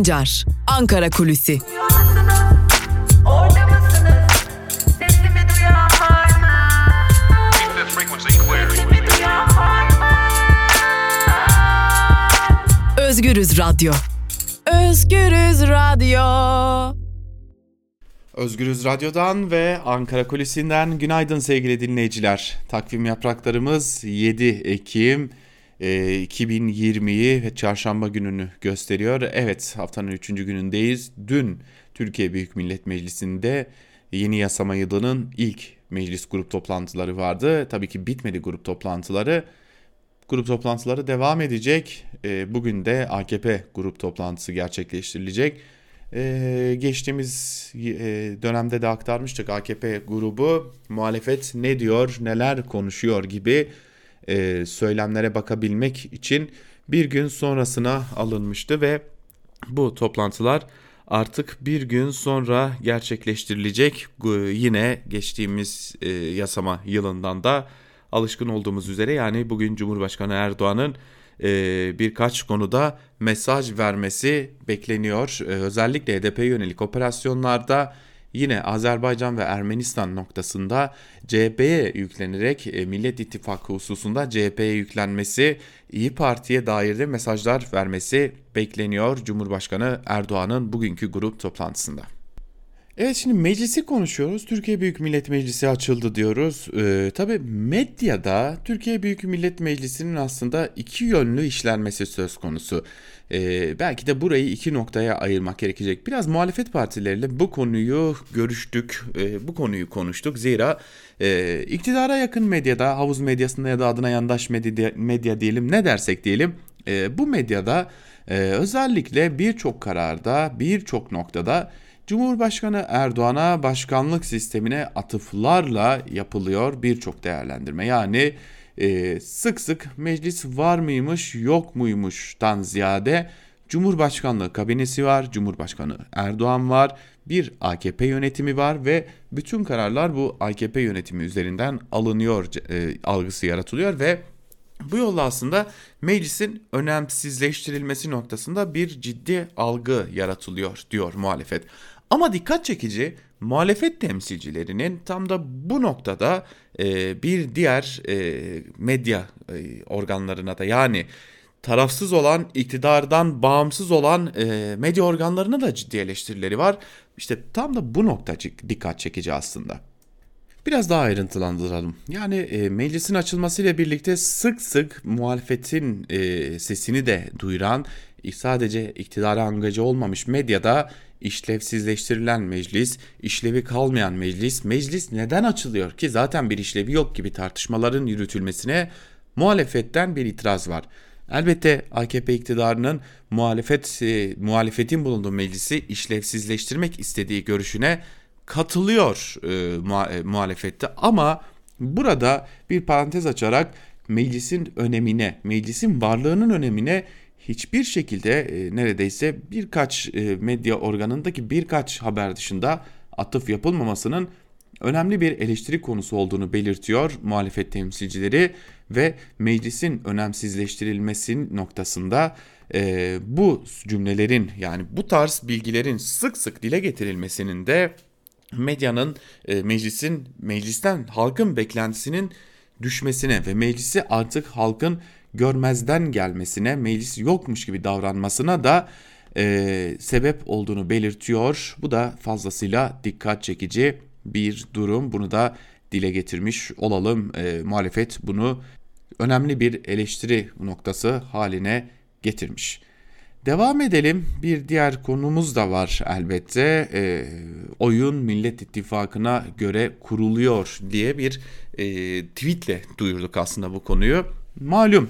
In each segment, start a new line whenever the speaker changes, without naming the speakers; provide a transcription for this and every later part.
Sancar, Ankara Kulüsi. Özgürüz Radyo. Özgürüz Radyo.
Özgürüz Radyo'dan ve Ankara Kulisi'nden günaydın sevgili dinleyiciler. Takvim yapraklarımız 7 Ekim 2020'yi ve çarşamba gününü gösteriyor. Evet haftanın 3. günündeyiz. Dün Türkiye Büyük Millet Meclisi'nde yeni yasama yılının ilk meclis grup toplantıları vardı. Tabii ki bitmedi grup toplantıları. Grup toplantıları devam edecek. E, bugün de AKP grup toplantısı gerçekleştirilecek. E, geçtiğimiz e, dönemde de aktarmıştık AKP grubu muhalefet ne diyor, neler konuşuyor gibi e, söylemlere bakabilmek için bir gün sonrasına alınmıştı ve bu toplantılar artık bir gün sonra gerçekleştirilecek. Yine geçtiğimiz e, yasama yılından da alışkın olduğumuz üzere yani bugün Cumhurbaşkanı Erdoğan'ın e, birkaç konuda mesaj vermesi bekleniyor. E, özellikle HDP'ye yönelik operasyonlarda yine Azerbaycan ve Ermenistan noktasında CHP'ye yüklenerek e, Millet İttifakı hususunda CHP'ye yüklenmesi, İyi Parti'ye dair de mesajlar vermesi bekleniyor Cumhurbaşkanı Erdoğan'ın bugünkü grup toplantısında. Evet şimdi meclisi konuşuyoruz. Türkiye Büyük Millet Meclisi açıldı diyoruz. Ee, tabii medyada Türkiye Büyük Millet Meclisi'nin aslında iki yönlü işlenmesi söz konusu. Ee, belki de burayı iki noktaya ayırmak gerekecek. Biraz muhalefet partileriyle bu konuyu görüştük, e, bu konuyu konuştuk. Zira e, iktidara yakın medyada, havuz medyasında ya da adına yandaş medya, medya diyelim ne dersek diyelim e, bu medyada e, özellikle birçok kararda, birçok noktada Cumhurbaşkanı Erdoğan'a başkanlık sistemine atıflarla yapılıyor birçok değerlendirme. Yani e, sık sık meclis var mıymış yok muymuştan ziyade Cumhurbaşkanlığı kabinesi var, Cumhurbaşkanı Erdoğan var, bir AKP yönetimi var ve bütün kararlar bu AKP yönetimi üzerinden alınıyor e, algısı yaratılıyor ve bu yolla aslında meclisin önemsizleştirilmesi noktasında bir ciddi algı yaratılıyor diyor muhalefet. Ama dikkat çekici muhalefet temsilcilerinin tam da bu noktada e, bir diğer e, medya e, organlarına da yani tarafsız olan iktidardan bağımsız olan e, medya organlarına da ciddi eleştirileri var. İşte tam da bu nokta dikkat çekici aslında. Biraz daha ayrıntılandıralım. Yani e, meclisin açılmasıyla birlikte sık sık muhalefetin e, sesini de duyuran sadece iktidara angaja olmamış medyada işlevsizleştirilen meclis, işlevi kalmayan meclis, meclis neden açılıyor ki zaten bir işlevi yok gibi tartışmaların yürütülmesine muhalefetten bir itiraz var. Elbette AKP iktidarının muhalefet e, muhalefetin bulunduğu meclisi işlevsizleştirmek istediği görüşüne katılıyor e, e, muhalefette ama burada bir parantez açarak meclisin önemine, meclisin varlığının önemine hiçbir şekilde e, neredeyse birkaç e, medya organındaki birkaç haber dışında atıf yapılmamasının önemli bir eleştiri konusu olduğunu belirtiyor muhalefet temsilcileri ve meclisin önemsizleştirilmesi noktasında e, bu cümlelerin yani bu tarz bilgilerin sık sık dile getirilmesinin de medyanın e, meclisin meclisten halkın beklentisinin düşmesine ve meclisi artık halkın görmezden gelmesine, meclis yokmuş gibi davranmasına da e, sebep olduğunu belirtiyor. Bu da fazlasıyla dikkat çekici bir durum. Bunu da dile getirmiş olalım. E, muhalefet bunu önemli bir eleştiri noktası haline getirmiş. Devam edelim. Bir diğer konumuz da var elbette. E, oyun Millet İttifakı'na göre kuruluyor diye bir e, tweetle duyurduk aslında bu konuyu. Malum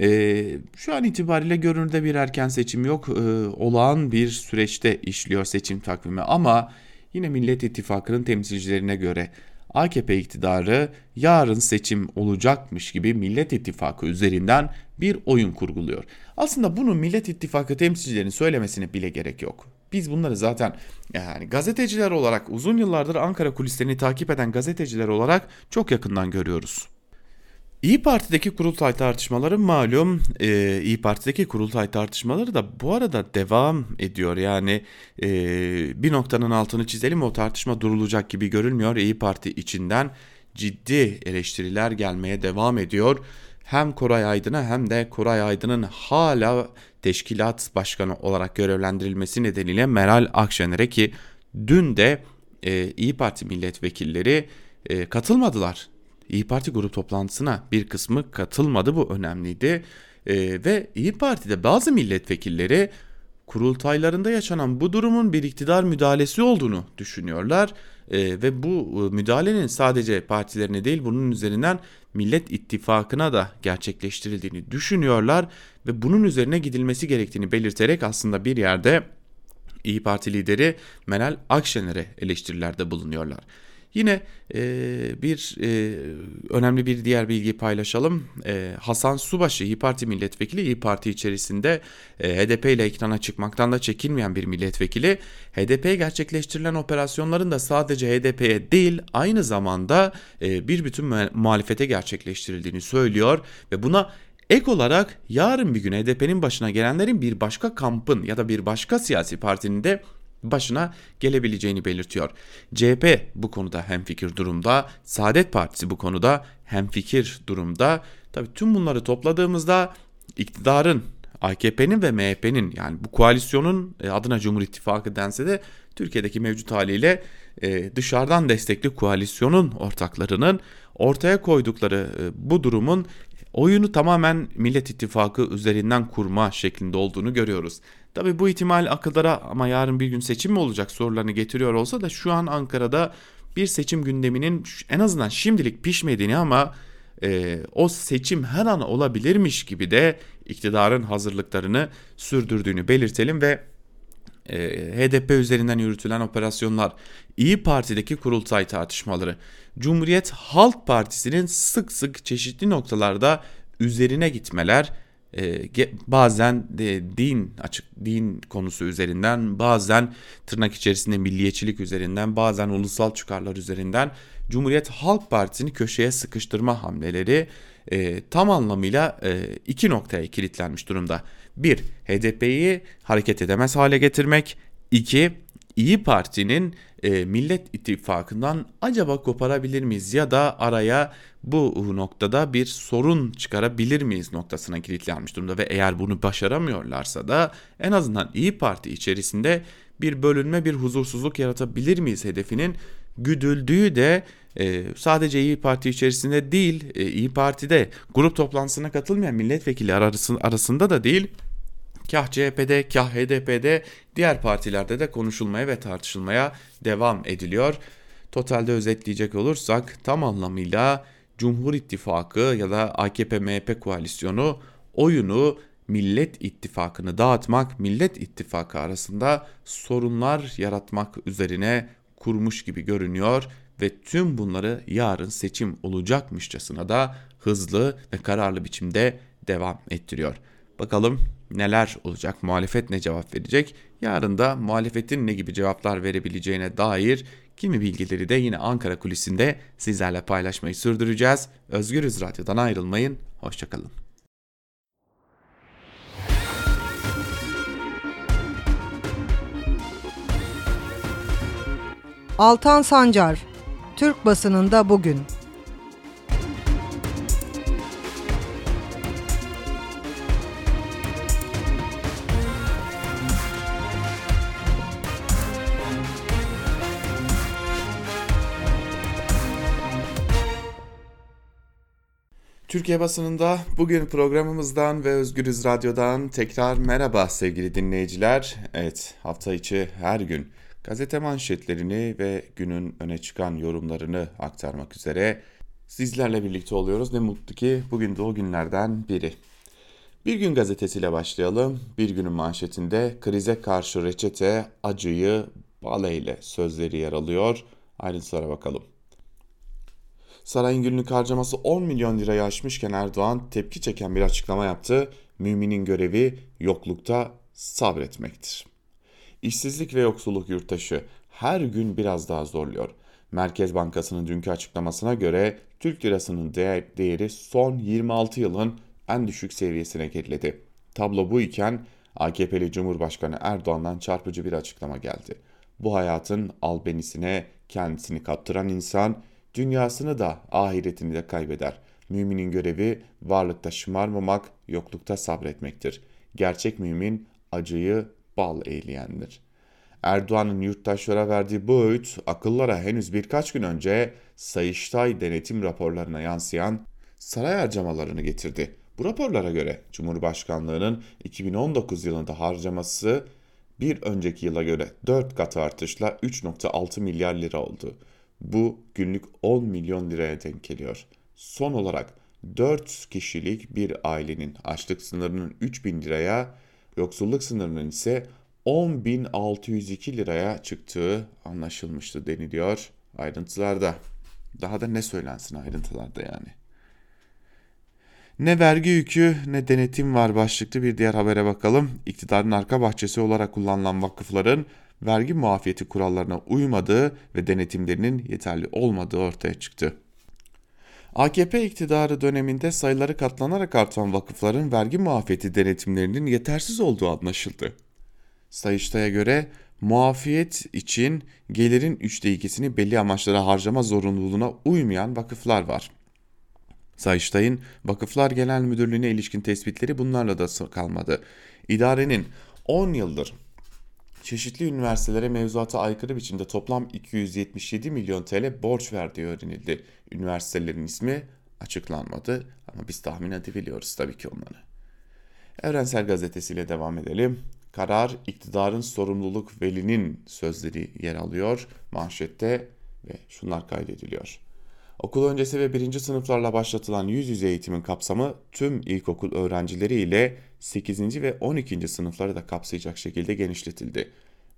e, şu an itibariyle görünürde bir erken seçim yok. E, olağan bir süreçte işliyor seçim takvimi ama yine Millet İttifakı'nın temsilcilerine göre AKP iktidarı yarın seçim olacakmış gibi Millet İttifakı üzerinden bir oyun kurguluyor. Aslında bunu Millet İttifakı temsilcilerinin söylemesine bile gerek yok. Biz bunları zaten yani gazeteciler olarak uzun yıllardır Ankara kulislerini takip eden gazeteciler olarak çok yakından görüyoruz. İyi Parti'deki kurultay tartışmaları malum e, İyi Parti'deki kurultay tartışmaları da bu arada devam ediyor. Yani e, bir noktanın altını çizelim o tartışma durulacak gibi görülmüyor. İyi Parti içinden ciddi eleştiriler gelmeye devam ediyor. Hem Koray Aydın'a hem de Koray Aydın'ın hala teşkilat başkanı olarak görevlendirilmesi nedeniyle Meral Akşener'e ki dün de e, İyi Parti milletvekilleri e, katılmadılar İyi Parti grup toplantısına bir kısmı katılmadı bu önemliydi. Ee, ve İyi Parti'de bazı milletvekilleri kurultaylarında yaşanan bu durumun bir iktidar müdahalesi olduğunu düşünüyorlar. Ee, ve bu e, müdahalenin sadece partilerine değil bunun üzerinden Millet İttifakı'na da gerçekleştirildiğini düşünüyorlar. Ve bunun üzerine gidilmesi gerektiğini belirterek aslında bir yerde İyi Parti lideri Meral Akşener'e eleştirilerde bulunuyorlar. Yine e, bir e, önemli bir diğer bilgi paylaşalım. E, Hasan Subaşı İyi Parti milletvekili İyi Parti içerisinde e, HDP ile ekrana çıkmaktan da çekinmeyen bir milletvekili. HDP'ye gerçekleştirilen operasyonların da sadece HDP'ye değil aynı zamanda e, bir bütün muhalefete gerçekleştirildiğini söylüyor ve buna Ek olarak yarın bir gün HDP'nin başına gelenlerin bir başka kampın ya da bir başka siyasi partinin de başına gelebileceğini belirtiyor. CHP bu konuda hemfikir durumda, Saadet Partisi bu konuda hemfikir durumda. Tabii tüm bunları topladığımızda iktidarın AKP'nin ve MHP'nin yani bu koalisyonun e, adına Cumhur İttifakı dense de Türkiye'deki mevcut haliyle e, dışarıdan destekli koalisyonun ortaklarının ortaya koydukları e, bu durumun oyunu tamamen Millet İttifakı üzerinden kurma şeklinde olduğunu görüyoruz. Tabi bu ihtimal akıllara ama yarın bir gün seçim mi olacak sorularını getiriyor olsa da şu an Ankara'da bir seçim gündeminin en azından şimdilik pişmediğini ama e, o seçim her an olabilirmiş gibi de iktidarın hazırlıklarını sürdürdüğünü belirtelim ve e, HDP üzerinden yürütülen operasyonlar, İyi Parti'deki kurultay tartışmaları, Cumhuriyet Halk Partisi'nin sık sık çeşitli noktalarda üzerine gitmeler e, bazen de din açık din konusu üzerinden bazen tırnak içerisinde milliyetçilik üzerinden bazen ulusal çıkarlar üzerinden Cumhuriyet Halk Partisi'ni köşeye sıkıştırma hamleleri e, tam anlamıyla e, iki noktaya kilitlenmiş durumda. Bir, HDP'yi hareket edemez hale getirmek. İki, İyi Parti'nin e, Millet İttifakı'ndan acaba koparabilir miyiz ya da araya bu noktada bir sorun çıkarabilir miyiz noktasına kilitlenmiş durumda ve eğer bunu başaramıyorlarsa da en azından İyi Parti içerisinde bir bölünme bir huzursuzluk yaratabilir miyiz hedefinin güdüldüğü de e, sadece İyi Parti içerisinde değil e, İyi Parti'de grup toplantısına katılmayan milletvekili arasında da değil kah CHP'de kah HDP'de diğer partilerde de konuşulmaya ve tartışılmaya devam ediliyor. Totalde özetleyecek olursak tam anlamıyla Cumhur İttifakı ya da AKP-MHP koalisyonu oyunu Millet İttifakı'nı dağıtmak, Millet İttifakı arasında sorunlar yaratmak üzerine kurmuş gibi görünüyor ve tüm bunları yarın seçim olacakmışçasına da hızlı ve kararlı biçimde devam ettiriyor. Bakalım neler olacak, muhalefet ne cevap verecek? Yarın da muhalefetin ne gibi cevaplar verebileceğine dair kimi bilgileri de yine Ankara kulisinde sizlerle paylaşmayı sürdüreceğiz. Özgürüz Radyo'dan ayrılmayın, hoşçakalın.
Altan Sancar, Türk basınında bugün.
Türkiye basınında bugün programımızdan ve Özgürüz Radyo'dan tekrar merhaba sevgili dinleyiciler. Evet hafta içi her gün gazete manşetlerini ve günün öne çıkan yorumlarını aktarmak üzere sizlerle birlikte oluyoruz. Ne mutlu ki bugün de o günlerden biri. Bir gün gazetesiyle başlayalım. Bir günün manşetinde krize karşı reçete acıyı baleyle sözleri yer alıyor. Ayrıntılara bakalım. Sarayın günlük harcaması 10 milyon lirayı aşmışken Erdoğan tepki çeken bir açıklama yaptı. Müminin görevi yoklukta sabretmektir. İşsizlik ve yoksulluk yurttaşı her gün biraz daha zorluyor. Merkez Bankası'nın dünkü açıklamasına göre Türk lirasının değer, değeri son 26 yılın en düşük seviyesine geriledi. Tablo bu iken AKP'li Cumhurbaşkanı Erdoğan'dan çarpıcı bir açıklama geldi. Bu hayatın albenisine kendisini kaptıran insan dünyasını da ahiretini de kaybeder. Müminin görevi varlıkta şımarmamak, yoklukta sabretmektir. Gerçek mümin acıyı bal eğleyendir. Erdoğan'ın yurttaşlara verdiği bu öğüt akıllara henüz birkaç gün önce Sayıştay denetim raporlarına yansıyan saray harcamalarını getirdi. Bu raporlara göre Cumhurbaşkanlığının 2019 yılında harcaması bir önceki yıla göre 4 kat artışla 3.6 milyar lira oldu. Bu günlük 10 milyon liraya denk geliyor. Son olarak 4 kişilik bir ailenin açlık sınırının 3000 liraya, yoksulluk sınırının ise 10.602 liraya çıktığı anlaşılmıştı deniliyor ayrıntılarda. Daha da ne söylensin ayrıntılarda yani. Ne vergi yükü ne denetim var başlıklı bir diğer habere bakalım. İktidarın arka bahçesi olarak kullanılan vakıfların vergi muafiyeti kurallarına uymadığı ve denetimlerinin yeterli olmadığı ortaya çıktı. AKP iktidarı döneminde sayıları katlanarak artan vakıfların vergi muafiyeti denetimlerinin yetersiz olduğu anlaşıldı. Sayıştay'a göre muafiyet için gelirin üçte ikisini belli amaçlara harcama zorunluluğuna uymayan vakıflar var. Sayıştay'ın Vakıflar Genel Müdürlüğü'ne ilişkin tespitleri bunlarla da kalmadı. İdarenin 10 yıldır çeşitli üniversitelere mevzuata aykırı biçimde toplam 277 milyon TL borç verdiği öğrenildi. Üniversitelerin ismi açıklanmadı ama biz tahmin edebiliyoruz tabii ki onları. Evrensel Gazetesi ile devam edelim. Karar iktidarın sorumluluk velinin sözleri yer alıyor manşette ve şunlar kaydediliyor. Okul öncesi ve birinci sınıflarla başlatılan yüz yüze eğitimin kapsamı tüm ilkokul öğrencileri ile 8. ve 12. sınıfları da kapsayacak şekilde genişletildi.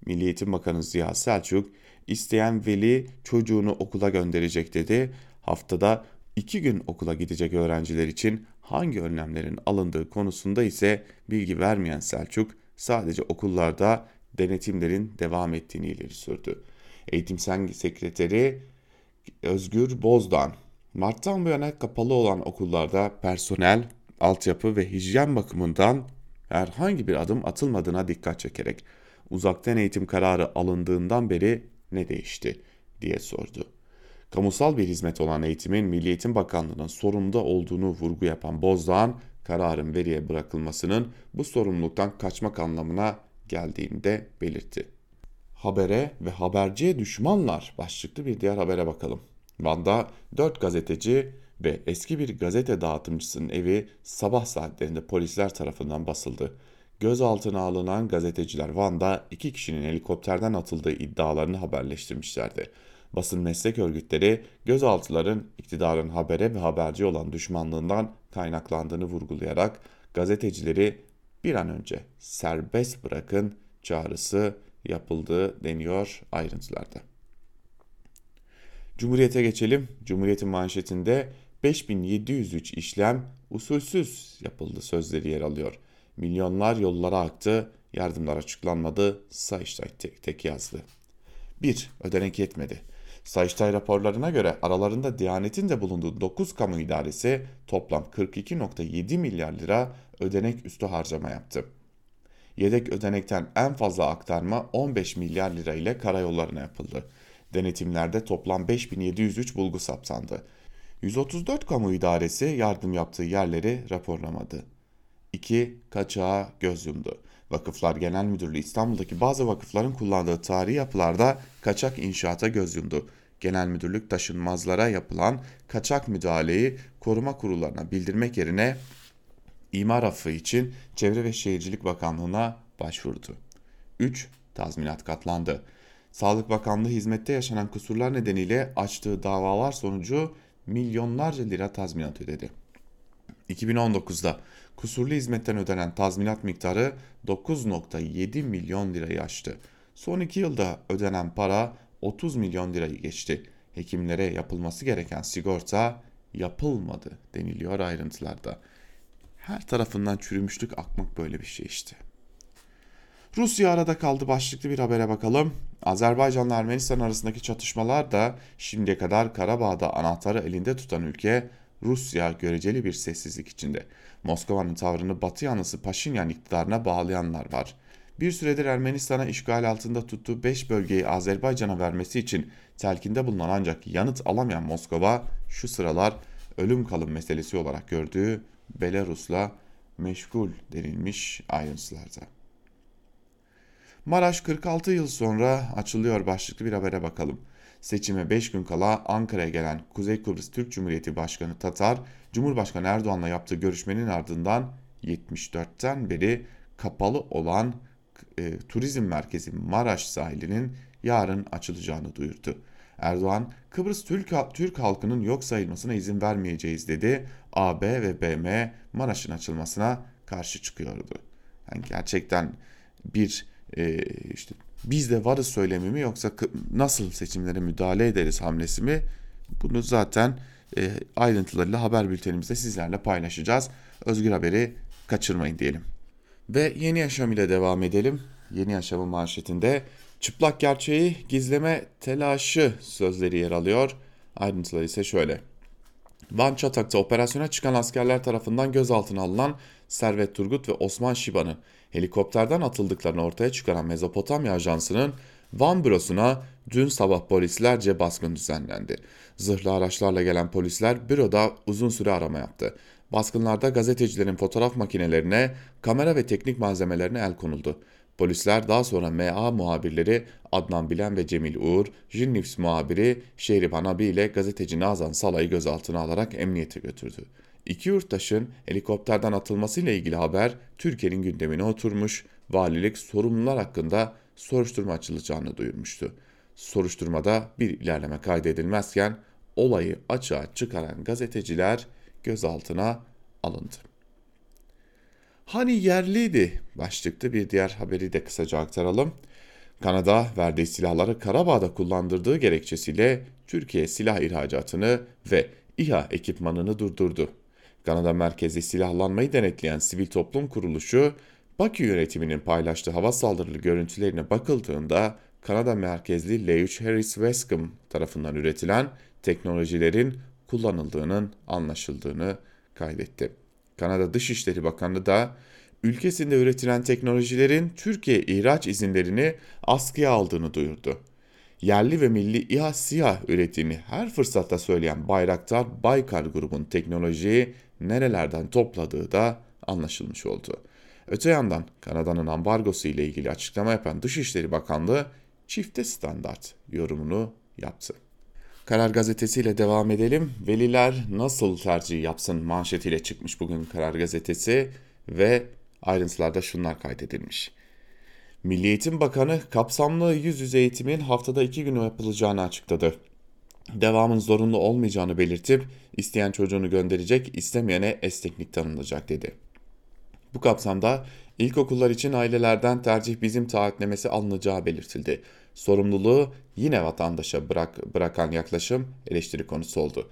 Milli Eğitim Bakanı Ziya Selçuk, isteyen veli çocuğunu okula gönderecek dedi. Haftada iki gün okula gidecek öğrenciler için hangi önlemlerin alındığı konusunda ise bilgi vermeyen Selçuk, sadece okullarda denetimlerin devam ettiğini ileri sürdü. Eğitim Sekreteri Özgür Bozdan, Mart'tan bu yana kapalı olan okullarda personel, altyapı ve hijyen bakımından herhangi bir adım atılmadığına dikkat çekerek uzaktan eğitim kararı alındığından beri ne değişti diye sordu. Kamusal bir hizmet olan eğitimin Milli Eğitim Bakanlığı'nın sorumlu olduğunu vurgu yapan Bozdağ, kararın veriye bırakılmasının bu sorumluluktan kaçmak anlamına geldiğini de belirtti. Habere ve haberciye düşmanlar başlıklı bir diğer habere bakalım. Van'da 4 gazeteci ve eski bir gazete dağıtımcısının evi sabah saatlerinde polisler tarafından basıldı. Gözaltına alınan gazeteciler Van'da iki kişinin helikopterden atıldığı iddialarını haberleştirmişlerdi. Basın meslek örgütleri gözaltıların iktidarın habere ve haberci olan düşmanlığından kaynaklandığını vurgulayarak gazetecileri bir an önce serbest bırakın çağrısı yapıldığı deniyor ayrıntılarda. Cumhuriyete geçelim. Cumhuriyet'in manşetinde 5703 işlem usulsüz yapıldı sözleri yer alıyor. Milyonlar yollara aktı, yardımlar açıklanmadı, Sayıştay tek, tek yazdı. 1. Ödenek yetmedi. Sayıştay raporlarına göre aralarında Diyanet'in de bulunduğu 9 kamu idaresi toplam 42.7 milyar lira ödenek üstü harcama yaptı. Yedek ödenekten en fazla aktarma 15 milyar lira ile karayollarına yapıldı. Denetimlerde toplam 5703 bulgu saptandı. 134 kamu idaresi yardım yaptığı yerleri raporlamadı. 2. Kaçağa göz yumdu. Vakıflar Genel Müdürlüğü İstanbul'daki bazı vakıfların kullandığı tarihi yapılarda kaçak inşaata göz yumdu. Genel Müdürlük taşınmazlara yapılan kaçak müdahaleyi koruma kurullarına bildirmek yerine imar affı için Çevre ve Şehircilik Bakanlığı'na başvurdu. 3. Tazminat katlandı. Sağlık Bakanlığı hizmette yaşanan kusurlar nedeniyle açtığı davalar sonucu milyonlarca lira tazminat ödedi. 2019'da kusurlu hizmetten ödenen tazminat miktarı 9.7 milyon lirayı aştı. Son iki yılda ödenen para 30 milyon lirayı geçti. Hekimlere yapılması gereken sigorta yapılmadı deniliyor ayrıntılarda. Her tarafından çürümüşlük akmak böyle bir şey işte. Rusya arada kaldı başlıklı bir habere bakalım. Azerbaycan'la Ermenistan arasındaki çatışmalar da şimdiye kadar Karabağ'da anahtarı elinde tutan ülke Rusya göreceli bir sessizlik içinde. Moskova'nın tavrını Batı yanlısı Paşinyan iktidarına bağlayanlar var. Bir süredir Ermenistan'a işgal altında tuttuğu 5 bölgeyi Azerbaycan'a vermesi için telkinde bulunan ancak yanıt alamayan Moskova şu sıralar ölüm kalım meselesi olarak gördüğü Belarus'la meşgul denilmiş ayrıntılarda. Maraş 46 yıl sonra açılıyor başlıklı bir habere bakalım. Seçime 5 gün kala Ankara'ya gelen Kuzey Kıbrıs Türk Cumhuriyeti Başkanı Tatar, Cumhurbaşkanı Erdoğan'la yaptığı görüşmenin ardından 74'ten beri kapalı olan e, turizm merkezi Maraş sahilinin yarın açılacağını duyurdu. Erdoğan, Kıbrıs Türk, Türk halkının yok sayılmasına izin vermeyeceğiz dedi. AB ve BM Maraş'ın açılmasına karşı çıkıyordu. Yani gerçekten bir e, işte biz de varız söylemi mi yoksa nasıl seçimlere müdahale ederiz hamlesi mi? Bunu zaten e, ayrıntılarıyla haber bültenimizde sizlerle paylaşacağız. Özgür Haber'i kaçırmayın diyelim. Ve Yeni Yaşam ile devam edelim. Yeni Yaşam'ın manşetinde çıplak gerçeği gizleme telaşı sözleri yer alıyor. Ayrıntılar ise şöyle. Van Çatak'ta operasyona çıkan askerler tarafından gözaltına alınan Servet Turgut ve Osman Şiban'ı helikopterden atıldıklarını ortaya çıkaran Mezopotamya Ajansı'nın Van bürosuna dün sabah polislerce baskın düzenlendi. Zırhlı araçlarla gelen polisler büroda uzun süre arama yaptı. Baskınlarda gazetecilerin fotoğraf makinelerine, kamera ve teknik malzemelerine el konuldu. Polisler daha sonra MA muhabirleri Adnan Bilen ve Cemil Uğur, Jinnips muhabiri Şehriban Abi ile gazeteci Nazan Sala'yı gözaltına alarak emniyete götürdü. İki yurttaşın helikopterden atılmasıyla ilgili haber Türkiye'nin gündemine oturmuş, valilik sorumlular hakkında soruşturma açılacağını duyurmuştu. Soruşturmada bir ilerleme kaydedilmezken olayı açığa çıkaran gazeteciler gözaltına alındı. Hani yerliydi başlıklı bir diğer haberi de kısaca aktaralım. Kanada verdiği silahları Karabağ'da kullandırdığı gerekçesiyle Türkiye silah ihracatını ve İHA ekipmanını durdurdu. Kanada merkezi silahlanmayı denetleyen sivil toplum kuruluşu Bakü yönetiminin paylaştığı hava saldırılı görüntülerine bakıldığında Kanada merkezli L3 Harris Westcom tarafından üretilen teknolojilerin kullanıldığının anlaşıldığını kaydetti. Kanada Dışişleri Bakanı da ülkesinde üretilen teknolojilerin Türkiye ihraç izinlerini askıya aldığını duyurdu. Yerli ve milli İHA SİHA ürettiğini her fırsatta söyleyen Bayraktar Baykar grubun teknolojiyi nerelerden topladığı da anlaşılmış oldu. Öte yandan Kanada'nın ambargosu ile ilgili açıklama yapan Dışişleri Bakanlığı çifte standart yorumunu yaptı. Karar Gazetesi ile devam edelim. Veliler nasıl tercih yapsın manşetiyle çıkmış bugün Karar Gazetesi ve ayrıntılarda şunlar kaydedilmiş. Milli Eğitim Bakanı kapsamlı yüz yüze eğitimin haftada iki gün yapılacağını açıkladı. Devamın zorunlu olmayacağını belirtip isteyen çocuğunu gönderecek, istemeyene esneklik tanınacak dedi. Bu kapsamda ilkokullar için ailelerden tercih bizim taahhütlemesi alınacağı belirtildi. Sorumluluğu yine vatandaşa bırak, bırakan yaklaşım eleştiri konusu oldu.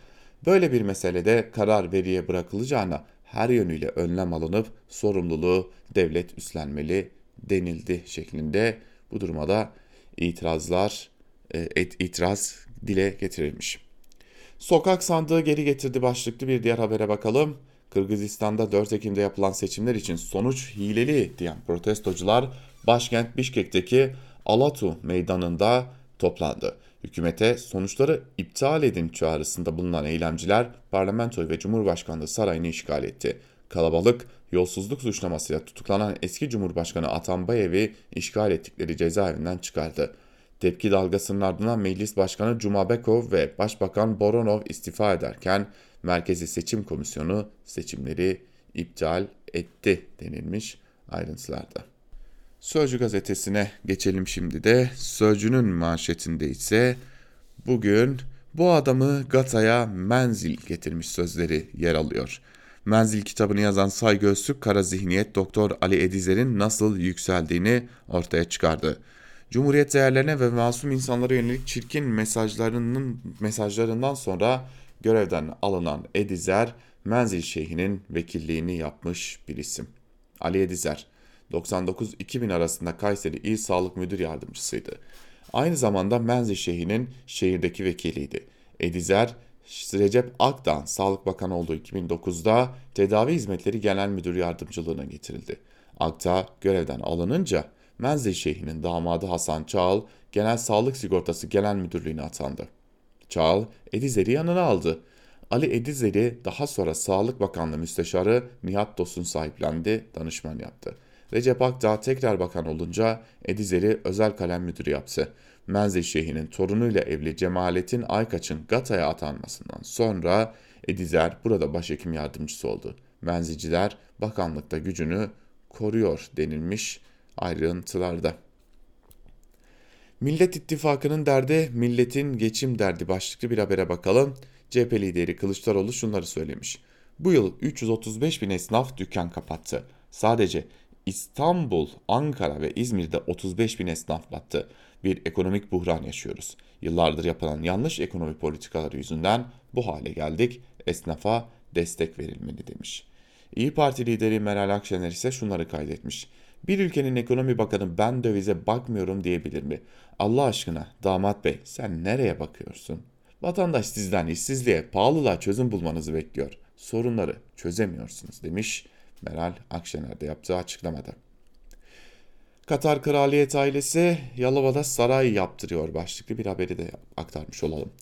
Böyle bir meselede karar veriye bırakılacağına her yönüyle önlem alınıp sorumluluğu devlet üstlenmeli denildi şeklinde bu duruma da itirazlar e, et, itiraz dile getirilmiş. Sokak sandığı geri getirdi başlıklı bir diğer habere bakalım. Kırgızistan'da 4 Ekim'de yapılan seçimler için sonuç hileli diyen protestocular başkent Bişkek'teki Alatu meydanında toplandı. Hükümete sonuçları iptal edin çağrısında bulunan eylemciler parlamentoyu ve Cumhurbaşkanlığı sarayını işgal etti. Kalabalık yolsuzluk suçlamasıyla tutuklanan eski Cumhurbaşkanı Atambayev'i işgal ettikleri cezaevinden çıkardı. Tepki dalgasının ardından Meclis Başkanı Cumabekov ve Başbakan Boronov istifa ederken Merkezi Seçim Komisyonu seçimleri iptal etti denilmiş ayrıntılarda. Sözcü gazetesine geçelim şimdi de. Sözcünün manşetinde ise bugün bu adamı Gata'ya menzil getirmiş sözleri yer alıyor. Menzil kitabını yazan Saygı Öztürk kara zihniyet Doktor Ali Edizer'in nasıl yükseldiğini ortaya çıkardı. Cumhuriyet değerlerine ve masum insanlara yönelik çirkin mesajlarının mesajlarından sonra görevden alınan Edizer, Menzil Şeyhi'nin vekilliğini yapmış bir isim. Ali Edizer, 99-2000 arasında Kayseri İl Sağlık Müdür Yardımcısıydı. Aynı zamanda Menzilşehir'in şehirdeki vekiliydi. Edizer, Recep Akdağ Sağlık Bakanı olduğu 2009'da Tedavi Hizmetleri Genel Müdür Yardımcılığına getirildi. Akdağ görevden alınınca Menzilşehir'in damadı Hasan Çağıl Genel Sağlık Sigortası Genel Müdürlüğüne atandı. Çağıl, Edizer'i yanına aldı. Ali Edizer'i daha sonra Sağlık Bakanlığı Müsteşarı Nihat Dosun sahiplendi, danışman yaptı. Recep Akdağ tekrar bakan olunca Edizer'i özel kalem müdürü yaptı. Menzil Şeyhi'nin torunuyla evli Cemalettin Aykaç'ın Gata'ya atanmasından sonra Edizer burada başhekim yardımcısı oldu. Menzilciler bakanlıkta gücünü koruyor denilmiş ayrıntılarda. Millet İttifakı'nın derdi milletin geçim derdi başlıklı bir habere bakalım. CHP lideri Kılıçdaroğlu şunları söylemiş. Bu yıl 335 bin esnaf dükkan kapattı. Sadece İstanbul, Ankara ve İzmir'de 35 bin esnaf battı. Bir ekonomik buhran yaşıyoruz. Yıllardır yapılan yanlış ekonomi politikaları yüzünden bu hale geldik. Esnafa destek verilmeli demiş. İyi Parti lideri Meral Akşener ise şunları kaydetmiş. Bir ülkenin ekonomi bakanı ben dövize bakmıyorum diyebilir mi? Allah aşkına damat bey sen nereye bakıyorsun? Vatandaş sizden işsizliğe, pahalılığa çözüm bulmanızı bekliyor. Sorunları çözemiyorsunuz demiş Meral Akşener de yaptığı açıklamada. Katar Kraliyet ailesi Yalova'da saray yaptırıyor başlıklı bir haberi de aktarmış olalım.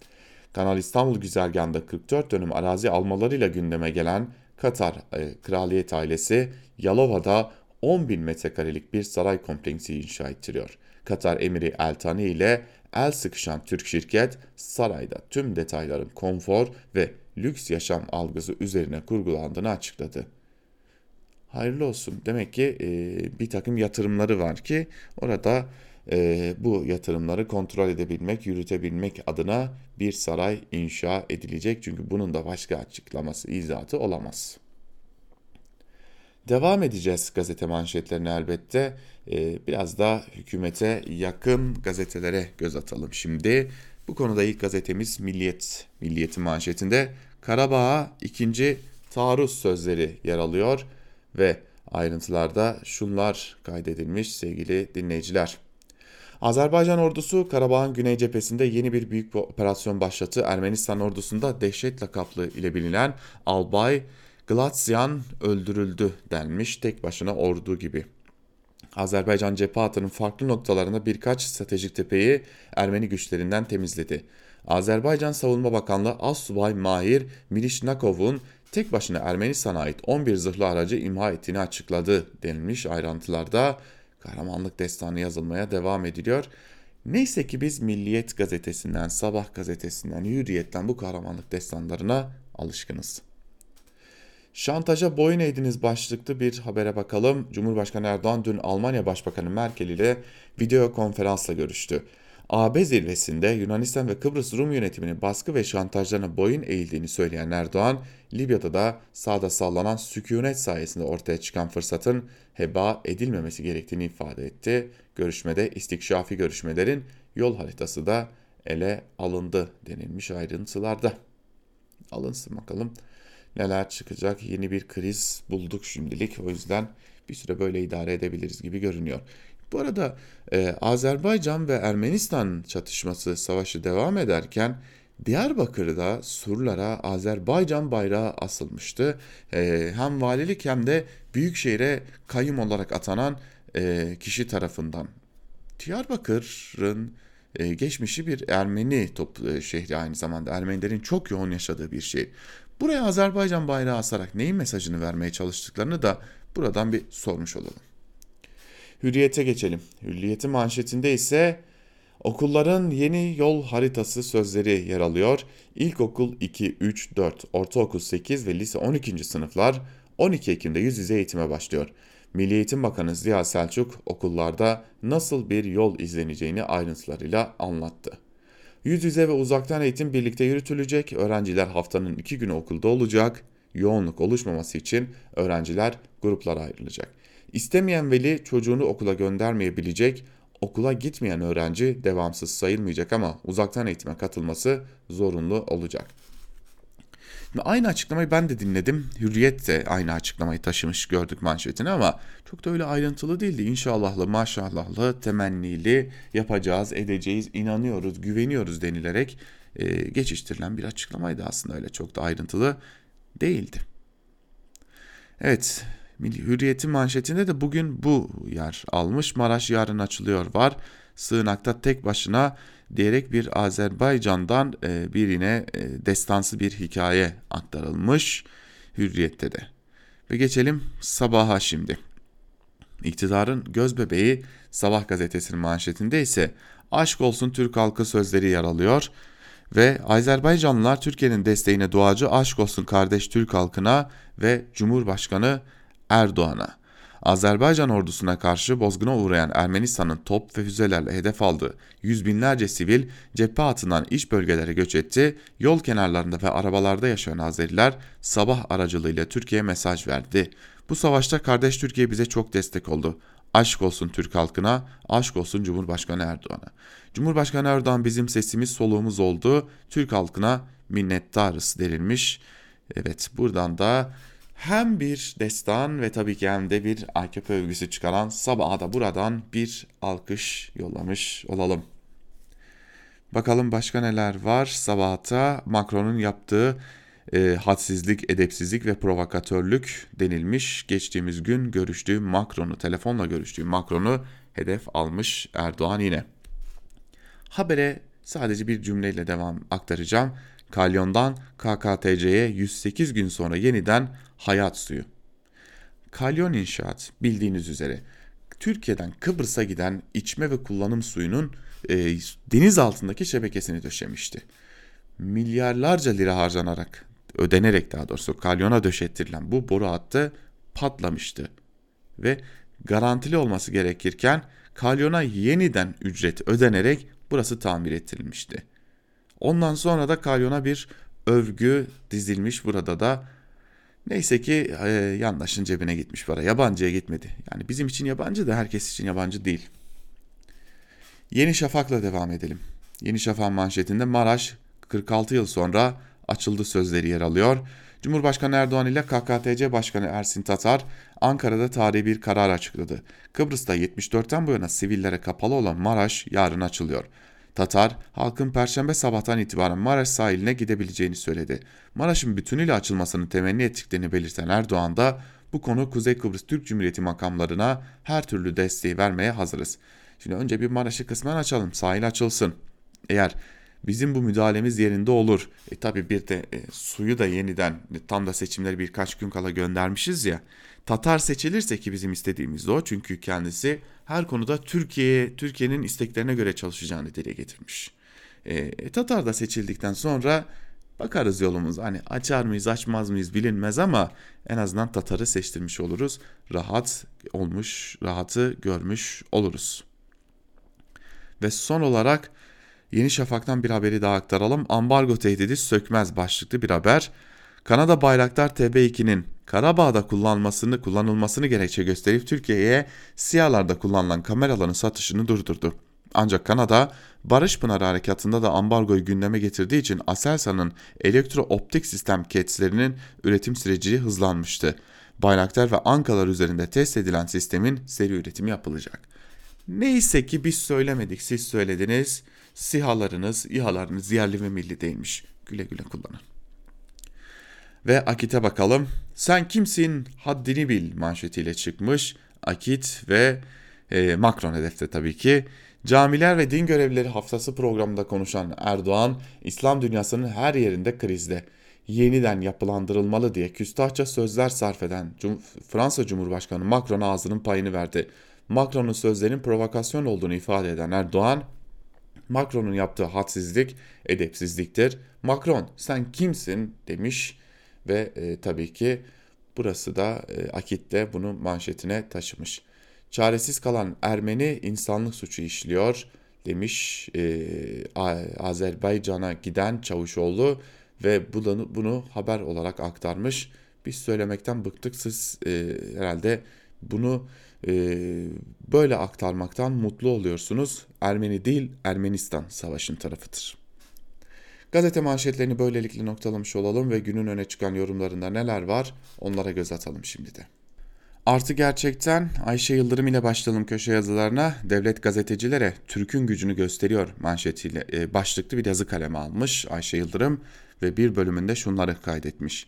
Kanal İstanbul güzergahında 44 dönüm arazi almalarıyla gündeme gelen Katar e, Kraliyet ailesi Yalova'da 10 bin metrekarelik bir saray kompleksi inşa ettiriyor. Katar emiri El Thani ile el sıkışan Türk şirket sarayda tüm detayların konfor ve lüks yaşam algısı üzerine kurgulandığını açıkladı. Hayırlı olsun. Demek ki e, bir takım yatırımları var ki orada e, bu yatırımları kontrol edebilmek, yürütebilmek adına bir saray inşa edilecek. Çünkü bunun da başka açıklaması, izahatı olamaz. Devam edeceğiz gazete manşetlerine elbette. Ee, biraz da hükümete yakın gazetelere göz atalım şimdi. Bu konuda ilk gazetemiz Milliyet. Milliyet'in manşetinde Karabağ'a ikinci taarruz sözleri yer alıyor ve ayrıntılarda şunlar kaydedilmiş sevgili dinleyiciler. Azerbaycan ordusu Karabağ'ın güney cephesinde yeni bir büyük bir operasyon başlattı. Ermenistan ordusunda dehşet lakaplı ile bilinen Albay Glatsyan öldürüldü denmiş tek başına ordu gibi. Azerbaycan cephe hattının farklı noktalarında birkaç stratejik tepeyi Ermeni güçlerinden temizledi. Azerbaycan Savunma Bakanlığı Assubay Mahir Milishnakov'un tek başına Ermenistan'a ait 11 zırhlı aracı imha ettiğini açıkladı denilmiş ayrıntılarda. Kahramanlık destanı yazılmaya devam ediliyor. Neyse ki biz Milliyet gazetesinden, Sabah gazetesinden, Hürriyet'ten bu kahramanlık destanlarına alışkınız. Şantaja boyun eğdiniz başlıklı bir habere bakalım. Cumhurbaşkanı Erdoğan dün Almanya Başbakanı Merkel ile video konferansla görüştü. AB zirvesinde Yunanistan ve Kıbrıs Rum yönetiminin baskı ve şantajlarına boyun eğildiğini söyleyen Erdoğan, Libya'da da sağda sallanan sükunet sayesinde ortaya çıkan fırsatın heba edilmemesi gerektiğini ifade etti. Görüşmede istikşafi görüşmelerin yol haritası da ele alındı denilmiş ayrıntılarda. Alınsın bakalım neler çıkacak. Yeni bir kriz bulduk şimdilik. O yüzden bir süre böyle idare edebiliriz gibi görünüyor. Bu arada e, Azerbaycan ve Ermenistan çatışması savaşı devam ederken Diyarbakır'da surlara Azerbaycan bayrağı asılmıştı. E, hem valilik hem de büyükşehire kayyum olarak atanan e, kişi tarafından. Diyarbakır'ın e, geçmişi bir Ermeni top, e, şehri aynı zamanda Ermenilerin çok yoğun yaşadığı bir şehir. Buraya Azerbaycan bayrağı asarak neyin mesajını vermeye çalıştıklarını da buradan bir sormuş olalım. Hürriyete geçelim. Hürriyet'in manşetinde ise okulların yeni yol haritası sözleri yer alıyor. İlkokul 2, 3, 4, ortaokul 8 ve lise 12. sınıflar 12 Ekim'de yüz yüze eğitime başlıyor. Milli Eğitim Bakanı Ziya Selçuk okullarda nasıl bir yol izleneceğini ayrıntılarıyla anlattı. Yüz yüze ve uzaktan eğitim birlikte yürütülecek. Öğrenciler haftanın iki günü okulda olacak. Yoğunluk oluşmaması için öğrenciler gruplara ayrılacak. İstemeyen veli çocuğunu okula göndermeyebilecek. Okula gitmeyen öğrenci devamsız sayılmayacak ama uzaktan eğitime katılması zorunlu olacak. Aynı açıklamayı ben de dinledim. Hürriyet de aynı açıklamayı taşımış gördük manşetini ama çok da öyle ayrıntılı değildi. İnşallahlı, maşallahlı, temennili yapacağız, edeceğiz, inanıyoruz, güveniyoruz denilerek e, geçiştirilen bir açıklamaydı aslında öyle çok da ayrıntılı değildi. Evet, Hürriyet'in manşetinde de bugün bu yer almış. Maraş yarın açılıyor var. Sığınakta tek başına diyerek bir Azerbaycan'dan e, birine e, destansı bir hikaye aktarılmış Hürriyet'te de. Ve geçelim sabaha şimdi. İktidarın göz bebeği Sabah gazetesinin manşetinde ise aşk olsun Türk halkı sözleri yer alıyor ve Azerbaycanlılar Türkiye'nin desteğine duacı aşk olsun kardeş Türk halkına ve Cumhurbaşkanı Erdoğan'a. Azerbaycan ordusuna karşı bozguna uğrayan Ermenistan'ın top ve füzelerle hedef aldığı yüz binlerce sivil cephe hattından iç bölgelere göç etti, yol kenarlarında ve arabalarda yaşayan Azeriler sabah aracılığıyla Türkiye'ye mesaj verdi. Bu savaşta kardeş Türkiye bize çok destek oldu. Aşk olsun Türk halkına, aşk olsun Cumhurbaşkanı Erdoğan'a. Cumhurbaşkanı Erdoğan bizim sesimiz soluğumuz oldu. Türk halkına minnettarız denilmiş. Evet buradan da hem bir destan ve tabii ki hem de bir AKP övgüsü çıkaran sabaha da buradan bir alkış yollamış olalım. Bakalım başka neler var sabahta Macron'un yaptığı e, hadsizlik, edepsizlik ve provokatörlük denilmiş. Geçtiğimiz gün görüştüğü Macron'u, telefonla görüştüğü Macron'u hedef almış Erdoğan yine. Habere sadece bir cümleyle devam aktaracağım. Kalyon'dan KKTC'ye 108 gün sonra yeniden hayat suyu. Kalyon İnşaat bildiğiniz üzere Türkiye'den Kıbrıs'a giden içme ve kullanım suyunun e, deniz altındaki şebekesini döşemişti. Milyarlarca lira harcanarak, ödenerek daha doğrusu kalyona döşettirilen bu boru hattı patlamıştı. Ve garantili olması gerekirken kalyona yeniden ücret ödenerek burası tamir ettirilmişti. Ondan sonra da kalyona bir övgü dizilmiş burada da Neyse ki e, yandaşın cebine gitmiş para. Yabancıya gitmedi. Yani bizim için yabancı da herkes için yabancı değil. Yeni Şafak'la devam edelim. Yeni Şafak manşetinde Maraş 46 yıl sonra açıldı sözleri yer alıyor. Cumhurbaşkanı Erdoğan ile KKTC Başkanı Ersin Tatar Ankara'da tarihi bir karar açıkladı. Kıbrıs'ta 74'ten bu yana sivillere kapalı olan Maraş yarın açılıyor. Tatar, halkın perşembe sabahtan itibaren Maraş sahiline gidebileceğini söyledi. Maraş'ın bütünüyle açılmasını temenni ettiklerini belirten Erdoğan da bu konu Kuzey Kıbrıs Türk Cumhuriyeti makamlarına her türlü desteği vermeye hazırız. Şimdi önce bir Maraş'ı kısmen açalım, sahil açılsın. Eğer bizim bu müdahalemiz yerinde olur. E tabi bir de e, suyu da yeniden e, tam da seçimleri birkaç gün kala göndermişiz ya. Tatar seçilirse ki bizim istediğimiz o çünkü kendisi her konuda Türkiye Türkiye'nin isteklerine göre çalışacağını dile getirmiş. E, Tatar da seçildikten sonra bakarız yolumuz. Hani açar mıyız açmaz mıyız bilinmez ama en azından Tatar'ı seçtirmiş oluruz. Rahat olmuş, rahatı görmüş oluruz. Ve son olarak Yeni Şafak'tan bir haberi daha aktaralım. Ambargo tehdidi sökmez başlıklı bir haber. Kanada Bayraktar TB2'nin Karabağ'da kullanılmasını kullanılmasını gerekçe gösterip Türkiye'ye SİHA'larda kullanılan kameraların satışını durdurdu. Ancak Kanada Barış Pınarı Harekatı'nda da ambargoyu gündeme getirdiği için Aselsan'ın elektro-optik sistem ketslerinin üretim süreci hızlanmıştı. Bayraktar ve Ankalar üzerinde test edilen sistemin seri üretimi yapılacak. Neyse ki biz söylemedik siz söylediniz. SİHA'larınız, İHA'larınız yerli ve milli değilmiş. Güle güle kullanın. Ve Akit'e bakalım. Sen kimsin haddini bil manşetiyle çıkmış. Akit ve e, Macron hedefte tabii ki. Camiler ve din görevlileri haftası programında konuşan Erdoğan, İslam dünyasının her yerinde krizde. Yeniden yapılandırılmalı diye küstahça sözler sarf eden Cum Fransa Cumhurbaşkanı Macron'a ağzının payını verdi. Macron'un sözlerinin provokasyon olduğunu ifade eden Erdoğan, Macron'un yaptığı hadsizlik edepsizliktir. Macron sen kimsin demiş ve e, tabii ki burası da e, Akit de bunu manşetine taşımış. Çaresiz kalan Ermeni insanlık suçu işliyor demiş e, Azerbaycan'a giden Çavuşoğlu ve bunu, bunu haber olarak aktarmış. Biz söylemekten bıktık siz e, herhalde bunu e, böyle aktarmaktan mutlu oluyorsunuz. Ermeni değil Ermenistan savaşın tarafıdır. Gazete manşetlerini böylelikle noktalamış olalım ve günün öne çıkan yorumlarında neler var onlara göz atalım şimdi de. Artı gerçekten Ayşe Yıldırım ile başlayalım köşe yazılarına. Devlet gazetecilere Türk'ün gücünü gösteriyor manşetiyle e, başlıklı bir yazı kaleme almış Ayşe Yıldırım ve bir bölümünde şunları kaydetmiş.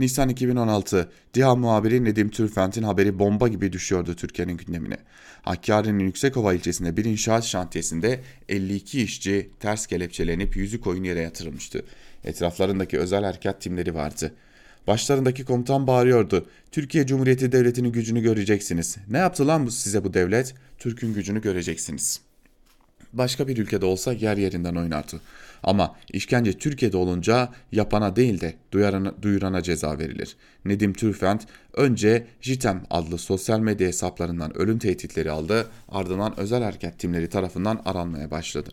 Nisan 2016 DİHA muhabiri Nedim Türfent'in haberi bomba gibi düşüyordu Türkiye'nin gündemine. Hakkari'nin Yüksekova ilçesinde bir inşaat şantiyesinde 52 işçi ters kelepçelenip yüzü koyun yere yatırılmıştı. Etraflarındaki özel harekat timleri vardı. Başlarındaki komutan bağırıyordu. Türkiye Cumhuriyeti Devleti'nin gücünü göreceksiniz. Ne yaptı lan bu size bu devlet? Türk'ün gücünü göreceksiniz. Başka bir ülkede olsa yer yerinden oynardı. Ama işkence Türkiye'de olunca yapana değil de duyarana, duyurana ceza verilir. Nedim Türfent önce JITEM adlı sosyal medya hesaplarından ölüm tehditleri aldı ardından özel hareket timleri tarafından aranmaya başladı.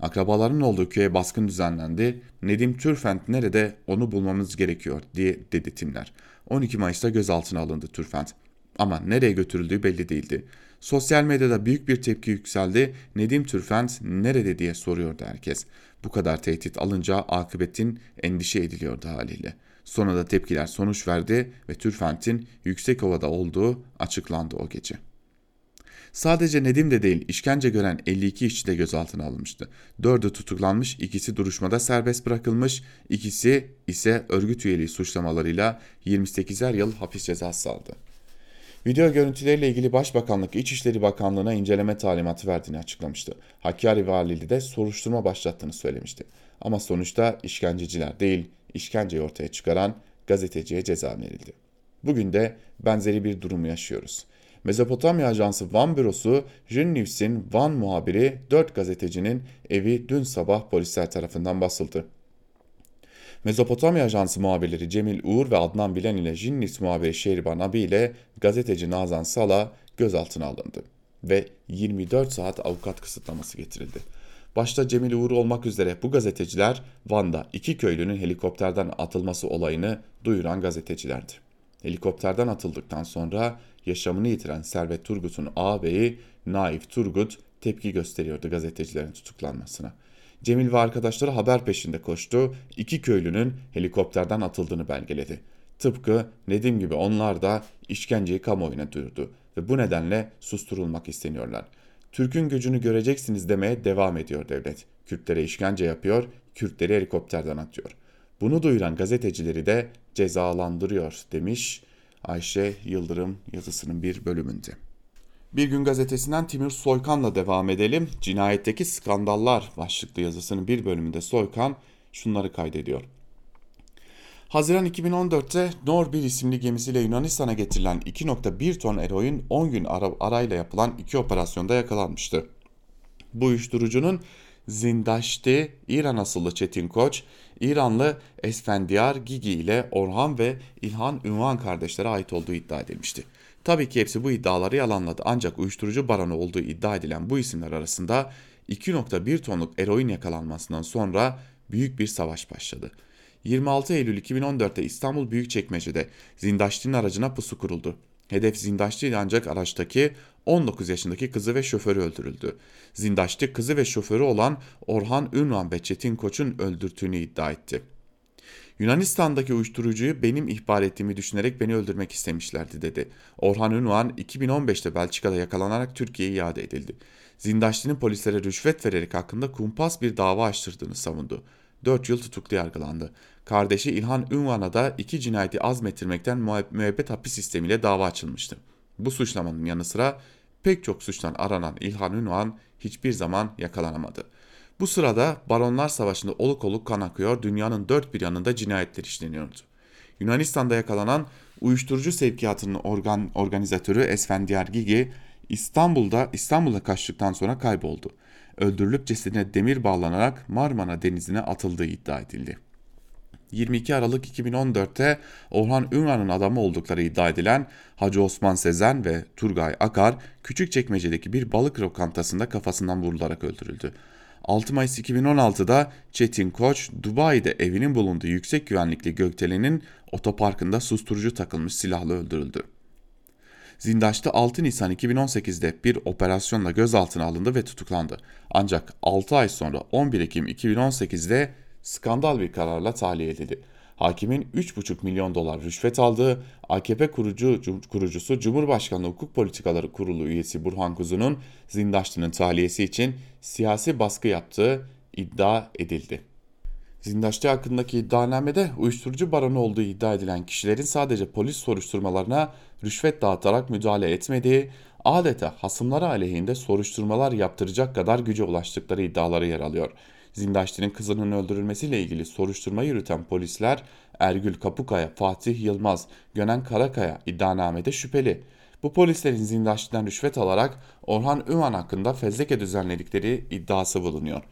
Akrabaların olduğu köye baskın düzenlendi. Nedim Türfent nerede onu bulmamız gerekiyor diye dedi timler. 12 Mayıs'ta gözaltına alındı Türfent. Ama nereye götürüldüğü belli değildi. Sosyal medyada büyük bir tepki yükseldi. Nedim Türfent nerede diye soruyordu herkes. Bu kadar tehdit alınca akıbetin endişe ediliyordu haliyle. Sonra da tepkiler sonuç verdi ve Türfent'in Yüksekova'da olduğu açıklandı o gece. Sadece Nedim de değil işkence gören 52 işçi de gözaltına alınmıştı. Dördü tutuklanmış, ikisi duruşmada serbest bırakılmış, ikisi ise örgüt üyeliği suçlamalarıyla 28'er yıl hapis cezası aldı. Video görüntüleriyle ilgili Başbakanlık İçişleri Bakanlığı'na inceleme talimatı verdiğini açıklamıştı. Hakkari Valiliği de soruşturma başlattığını söylemişti. Ama sonuçta işkenceciler değil, işkenceyi ortaya çıkaran gazeteciye ceza verildi. Bugün de benzeri bir durumu yaşıyoruz. Mezopotamya Ajansı Van Bürosu, Jün News'in Van muhabiri 4 gazetecinin evi dün sabah polisler tarafından basıldı. Mezopotamya Ajansı muhabirleri Cemil Uğur ve Adnan Bilen ile Jinnis muhabiri Şehriban Abi ile gazeteci Nazan Sala gözaltına alındı ve 24 saat avukat kısıtlaması getirildi. Başta Cemil Uğur olmak üzere bu gazeteciler Van'da iki köylünün helikopterden atılması olayını duyuran gazetecilerdi. Helikopterden atıldıktan sonra yaşamını yitiren Servet Turgut'un ağabeyi Naif Turgut tepki gösteriyordu gazetecilerin tutuklanmasına. Cemil ve arkadaşları haber peşinde koştu, iki köylünün helikopterden atıldığını belgeledi. Tıpkı Nedim gibi onlar da işkenceyi kamuoyuna duyurdu ve bu nedenle susturulmak isteniyorlar. Türk'ün gücünü göreceksiniz demeye devam ediyor devlet. Kürtlere işkence yapıyor, Kürtleri helikopterden atıyor. Bunu duyuran gazetecileri de cezalandırıyor demiş Ayşe Yıldırım yazısının bir bölümünde. Bir gün gazetesinden Timur Soykan'la devam edelim. Cinayetteki skandallar başlıklı yazısının bir bölümünde Soykan şunları kaydediyor. Haziran 2014'te Nor 1 isimli gemisiyle Yunanistan'a getirilen 2.1 ton eroin 10 gün ara arayla yapılan iki operasyonda yakalanmıştı. Bu uyuşturucunun Zindaşti, İran asıllı Çetin Koç, İranlı Esfendiyar Gigi ile Orhan ve İlhan Ünvan kardeşlere ait olduğu iddia edilmişti. Tabii ki hepsi bu iddiaları yalanladı ancak uyuşturucu baronu olduğu iddia edilen bu isimler arasında 2.1 tonluk eroin yakalanmasından sonra büyük bir savaş başladı. 26 Eylül 2014'te İstanbul Büyükçekmece'de Zindaşti'nin aracına pusu kuruldu. Hedef Zindaşti ancak araçtaki 19 yaşındaki kızı ve şoförü öldürüldü. Zindaşti kızı ve şoförü olan Orhan Ünvan ve Çetin Koç'un öldürttüğünü iddia etti. Yunanistan'daki uyuşturucuyu benim ihbar ettiğimi düşünerek beni öldürmek istemişlerdi dedi. Orhan Ünvan 2015'te Belçika'da yakalanarak Türkiye'ye iade edildi. Zindaşti'nin polislere rüşvet vererek hakkında kumpas bir dava açtırdığını savundu. 4 yıl tutuklu yargılandı. Kardeşi İlhan Ünvan'a da iki cinayeti azmettirmekten müebbet hapis sistemiyle dava açılmıştı. Bu suçlamanın yanı sıra pek çok suçtan aranan İlhan Ünvan hiçbir zaman yakalanamadı. Bu sırada Baronlar Savaşı'nda oluk oluk kan akıyor, dünyanın dört bir yanında cinayetler işleniyordu. Yunanistan'da yakalanan uyuşturucu sevkiyatının organ, organizatörü Esfendiyar Gigi İstanbul'da İstanbul'a kaçtıktan sonra kayboldu. Öldürülüp cesedine demir bağlanarak Marmara Denizi'ne atıldığı iddia edildi. 22 Aralık 2014'te Orhan Ünvan'ın adamı oldukları iddia edilen Hacı Osman Sezen ve Turgay Akar Küçükçekmece'deki bir balık lokantasında kafasından vurularak öldürüldü. 6 Mayıs 2016'da Çetin Koç, Dubai'de evinin bulunduğu yüksek güvenlikli gökdelenin otoparkında susturucu takılmış silahla öldürüldü. Zindaş'ta 6 Nisan 2018'de bir operasyonla gözaltına alındı ve tutuklandı. Ancak 6 ay sonra 11 Ekim 2018'de skandal bir kararla tahliye edildi. Hakimin 3,5 milyon dolar rüşvet aldığı AKP kurucu, kurucusu Cumhurbaşkanlığı Hukuk Politikaları Kurulu üyesi Burhan Kuzu'nun Zindaşlı'nın tahliyesi için siyasi baskı yaptığı iddia edildi. Zindaşlı hakkındaki iddianamede uyuşturucu baronu olduğu iddia edilen kişilerin sadece polis soruşturmalarına rüşvet dağıtarak müdahale etmediği, adeta hasımları aleyhinde soruşturmalar yaptıracak kadar güce ulaştıkları iddiaları yer alıyor. Zindaşti'nin kızının öldürülmesiyle ilgili soruşturma yürüten polisler Ergül Kapukaya, Fatih Yılmaz, Gönen Karakaya iddianamede şüpheli. Bu polislerin Zindaşti'den rüşvet alarak Orhan Üman hakkında fezleke düzenledikleri iddiası bulunuyor.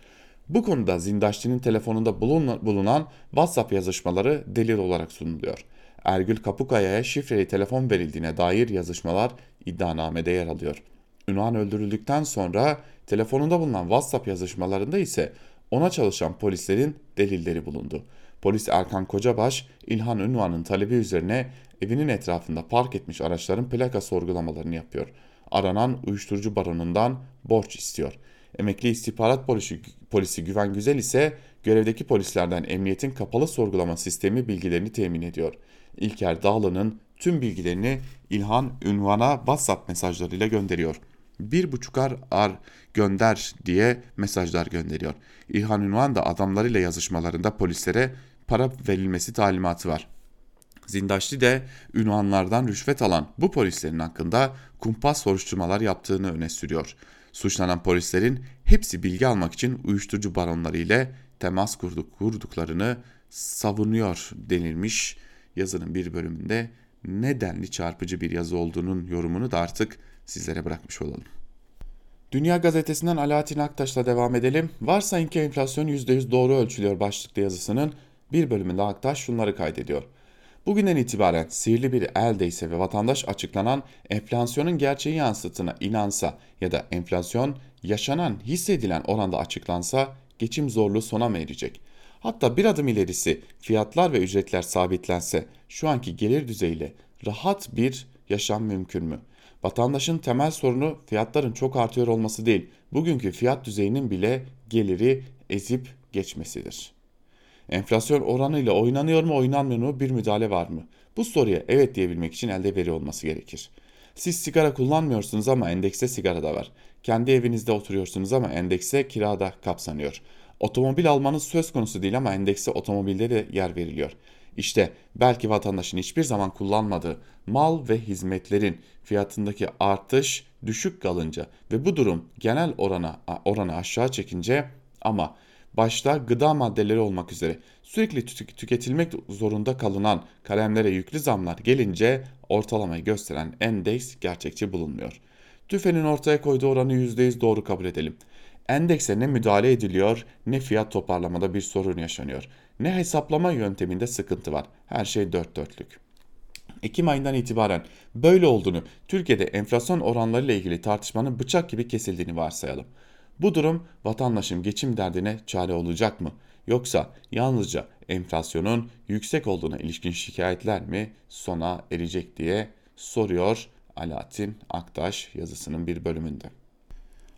Bu konuda Zindaşti'nin telefonunda bulunan WhatsApp yazışmaları delil olarak sunuluyor. Ergül Kapukaya'ya şifreli telefon verildiğine dair yazışmalar iddianamede yer alıyor. Ünvan öldürüldükten sonra telefonunda bulunan WhatsApp yazışmalarında ise ona çalışan polislerin delilleri bulundu. Polis Erkan Kocabaş, İlhan Ünvan'ın talebi üzerine evinin etrafında park etmiş araçların plaka sorgulamalarını yapıyor. Aranan uyuşturucu baronundan borç istiyor. Emekli istihbarat polisi, polisi Güven Güzel ise görevdeki polislerden emniyetin kapalı sorgulama sistemi bilgilerini temin ediyor. İlker Dağlı'nın tüm bilgilerini İlhan Ünvan'a WhatsApp mesajlarıyla gönderiyor. Bir buçukar ar gönder diye mesajlar gönderiyor. İlhan Ünvan da adamlarıyla yazışmalarında polislere para verilmesi talimatı var. Zindaşlı de ünvanlardan rüşvet alan bu polislerin hakkında kumpas soruşturmalar yaptığını öne sürüyor. Suçlanan polislerin hepsi bilgi almak için uyuşturucu baronları ile temas kurduk, kurduklarını savunuyor denilmiş yazının bir bölümünde nedenli çarpıcı bir yazı olduğunun yorumunu da artık sizlere bırakmış olalım. Dünya Gazetesi'nden Alaaddin Aktaş'la devam edelim. Varsayın ki enflasyon %100 doğru ölçülüyor başlıklı yazısının bir bölümünde Aktaş şunları kaydediyor. Bugünden itibaren sihirli bir eldeyse ve vatandaş açıklanan enflasyonun gerçeği yansıtına inansa ya da enflasyon yaşanan hissedilen oranda açıklansa geçim zorluğu sona mı erecek? Hatta bir adım ilerisi fiyatlar ve ücretler sabitlense şu anki gelir düzeyiyle rahat bir yaşam mümkün mü? Vatandaşın temel sorunu fiyatların çok artıyor olması değil, bugünkü fiyat düzeyinin bile geliri ezip geçmesidir. Enflasyon oranıyla oynanıyor mu oynanmıyor mu bir müdahale var mı? Bu soruya evet diyebilmek için elde veri olması gerekir. Siz sigara kullanmıyorsunuz ama endekste sigara da var. Kendi evinizde oturuyorsunuz ama endekse kirada kapsanıyor. Otomobil almanız söz konusu değil ama endekse otomobilde de yer veriliyor. İşte belki vatandaşın hiçbir zaman kullanmadığı mal ve hizmetlerin fiyatındaki artış düşük kalınca ve bu durum genel orana oranı aşağı çekince ama başta gıda maddeleri olmak üzere sürekli tüketilmek zorunda kalınan kalemlere yüklü zamlar gelince ortalamayı gösteren endeks gerçekçi bulunmuyor. TÜFE'nin ortaya koyduğu oranı %100 doğru kabul edelim. Endekse ne müdahale ediliyor ne fiyat toparlamada bir sorun yaşanıyor. Ne hesaplama yönteminde sıkıntı var. Her şey dört dörtlük. Ekim ayından itibaren böyle olduğunu, Türkiye'de enflasyon oranlarıyla ilgili tartışmanın bıçak gibi kesildiğini varsayalım. Bu durum vatandaşın geçim derdine çare olacak mı? Yoksa yalnızca enflasyonun yüksek olduğuna ilişkin şikayetler mi sona erecek diye soruyor Alaaddin Aktaş yazısının bir bölümünde.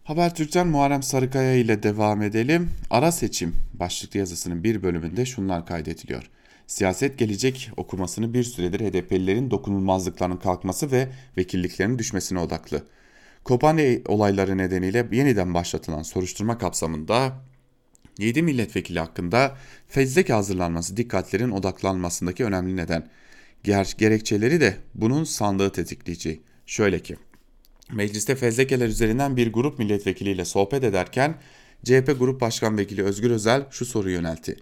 Habertürk'ten Muharrem Sarıkaya ile devam edelim. Ara seçim başlıklı yazısının bir bölümünde şunlar kaydediliyor. Siyaset gelecek okumasını bir süredir HDP'lilerin dokunulmazlıklarının kalkması ve vekilliklerinin düşmesine odaklı. Kobane olayları nedeniyle yeniden başlatılan soruşturma kapsamında 7 milletvekili hakkında fezleke hazırlanması dikkatlerin odaklanmasındaki önemli neden. Ger gerekçeleri de bunun sandığı tetikleyici. Şöyle ki, mecliste fezlekeler üzerinden bir grup milletvekiliyle sohbet ederken CHP Grup Başkan Vekili Özgür Özel şu soruyu yöneltti.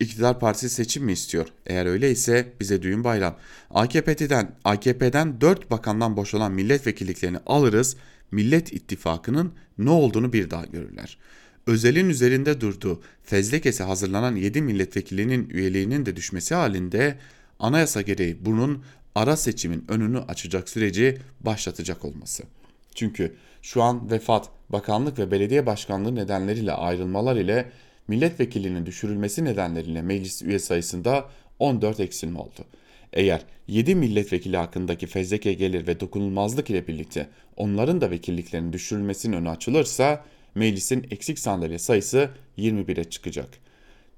İktidar partisi seçim mi istiyor? Eğer öyleyse bize düğün bayram. AKP'den AKP'den 4 bakandan boşalan milletvekilliklerini alırız Millet İttifakı'nın ne olduğunu bir daha görürler. Özel'in üzerinde durduğu fezlekesi hazırlanan 7 milletvekilinin üyeliğinin de düşmesi halinde anayasa gereği bunun ara seçimin önünü açacak süreci başlatacak olması. Çünkü şu an vefat, bakanlık ve belediye başkanlığı nedenleriyle ayrılmalar ile milletvekilinin düşürülmesi nedenleriyle meclis üye sayısında 14 eksilme oldu. Eğer 7 milletvekili hakkındaki fezleke gelir ve dokunulmazlık ile birlikte onların da vekilliklerinin düşürülmesinin önü açılırsa meclisin eksik sandalye sayısı 21'e çıkacak.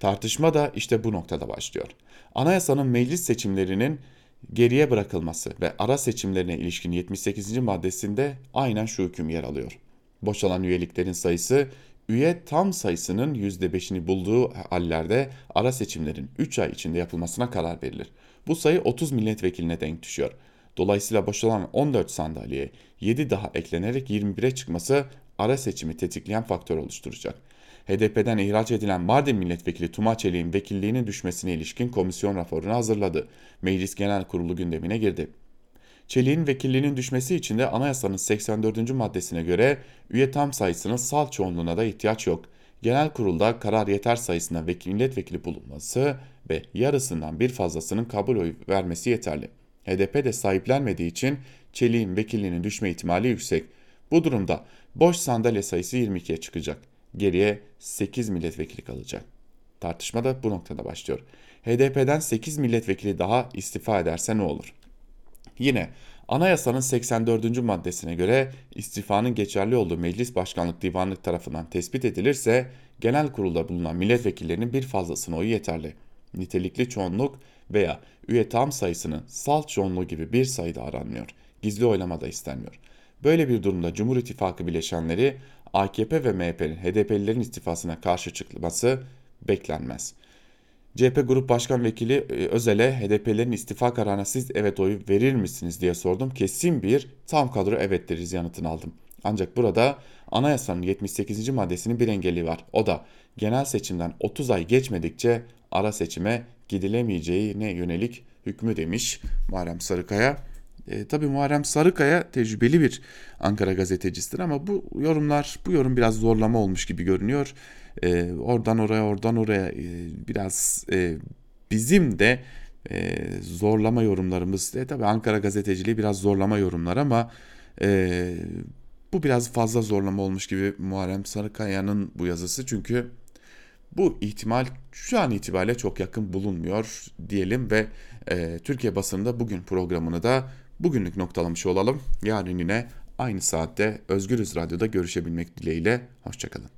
Tartışma da işte bu noktada başlıyor. Anayasanın meclis seçimlerinin geriye bırakılması ve ara seçimlerine ilişkin 78. maddesinde aynen şu hüküm yer alıyor. Boşalan üyeliklerin sayısı üye tam sayısının %5'ini bulduğu hallerde ara seçimlerin 3 ay içinde yapılmasına karar verilir. Bu sayı 30 milletvekiline denk düşüyor. Dolayısıyla boşalan 14 sandalyeye 7 daha eklenerek 21'e çıkması ara seçimi tetikleyen faktör oluşturacak. HDP'den ihraç edilen Mardin Milletvekili Tuma Çelik'in vekilliğinin düşmesine ilişkin komisyon raporunu hazırladı. Meclis Genel Kurulu gündemine girdi. Çelik'in vekilliğinin düşmesi için de anayasanın 84. maddesine göre üye tam sayısının salt çoğunluğuna da ihtiyaç yok. Genel kurulda karar yeter sayısına vekil milletvekili bulunması ve yarısından bir fazlasının kabul oyu vermesi yeterli. HDP de sahiplenmediği için Çelik'in vekilliğinin düşme ihtimali yüksek. Bu durumda boş sandalye sayısı 22'ye çıkacak. Geriye 8 milletvekili kalacak. Tartışma da bu noktada başlıyor. HDP'den 8 milletvekili daha istifa ederse ne olur? Yine anayasanın 84. maddesine göre istifanın geçerli olduğu Meclis Başkanlık Divanlık tarafından tespit edilirse genel kurulda bulunan milletvekillerinin bir fazlasına oyu yeterli. Nitelikli çoğunluk veya üye tam sayısının salt çoğunluğu gibi bir sayıda aranmıyor. Gizli oylama da istenmiyor. Böyle bir durumda Cumhur İttifakı bileşenleri AKP ve MHP'nin HDP'lilerin istifasına karşı çıkması beklenmez. CHP Grup Başkan Vekili e, Özel'e HDP'lerin istifa kararına siz evet oyu verir misiniz diye sordum. Kesin bir tam kadro evet deriz yanıtını aldım. Ancak burada anayasanın 78. maddesinin bir engeli var. O da genel seçimden 30 ay geçmedikçe ara seçime gidilemeyeceğine yönelik hükmü demiş Muharrem Sarıkaya. E, tabii Muharrem Sarıkaya tecrübeli bir Ankara gazetecisidir ama bu yorumlar, bu yorum biraz zorlama olmuş gibi görünüyor. E, oradan oraya, oradan oraya e, biraz e, bizim de e, zorlama yorumlarımız. E, tabii Ankara gazeteciliği biraz zorlama yorumlar ama e, bu biraz fazla zorlama olmuş gibi Muharrem Sarıkaya'nın bu yazısı. Çünkü bu ihtimal şu an itibariyle çok yakın bulunmuyor diyelim ve e, Türkiye basında bugün programını da bugünlük noktalamış olalım. Yarın yine aynı saatte Özgürüz Radyo'da görüşebilmek dileğiyle. Hoşçakalın.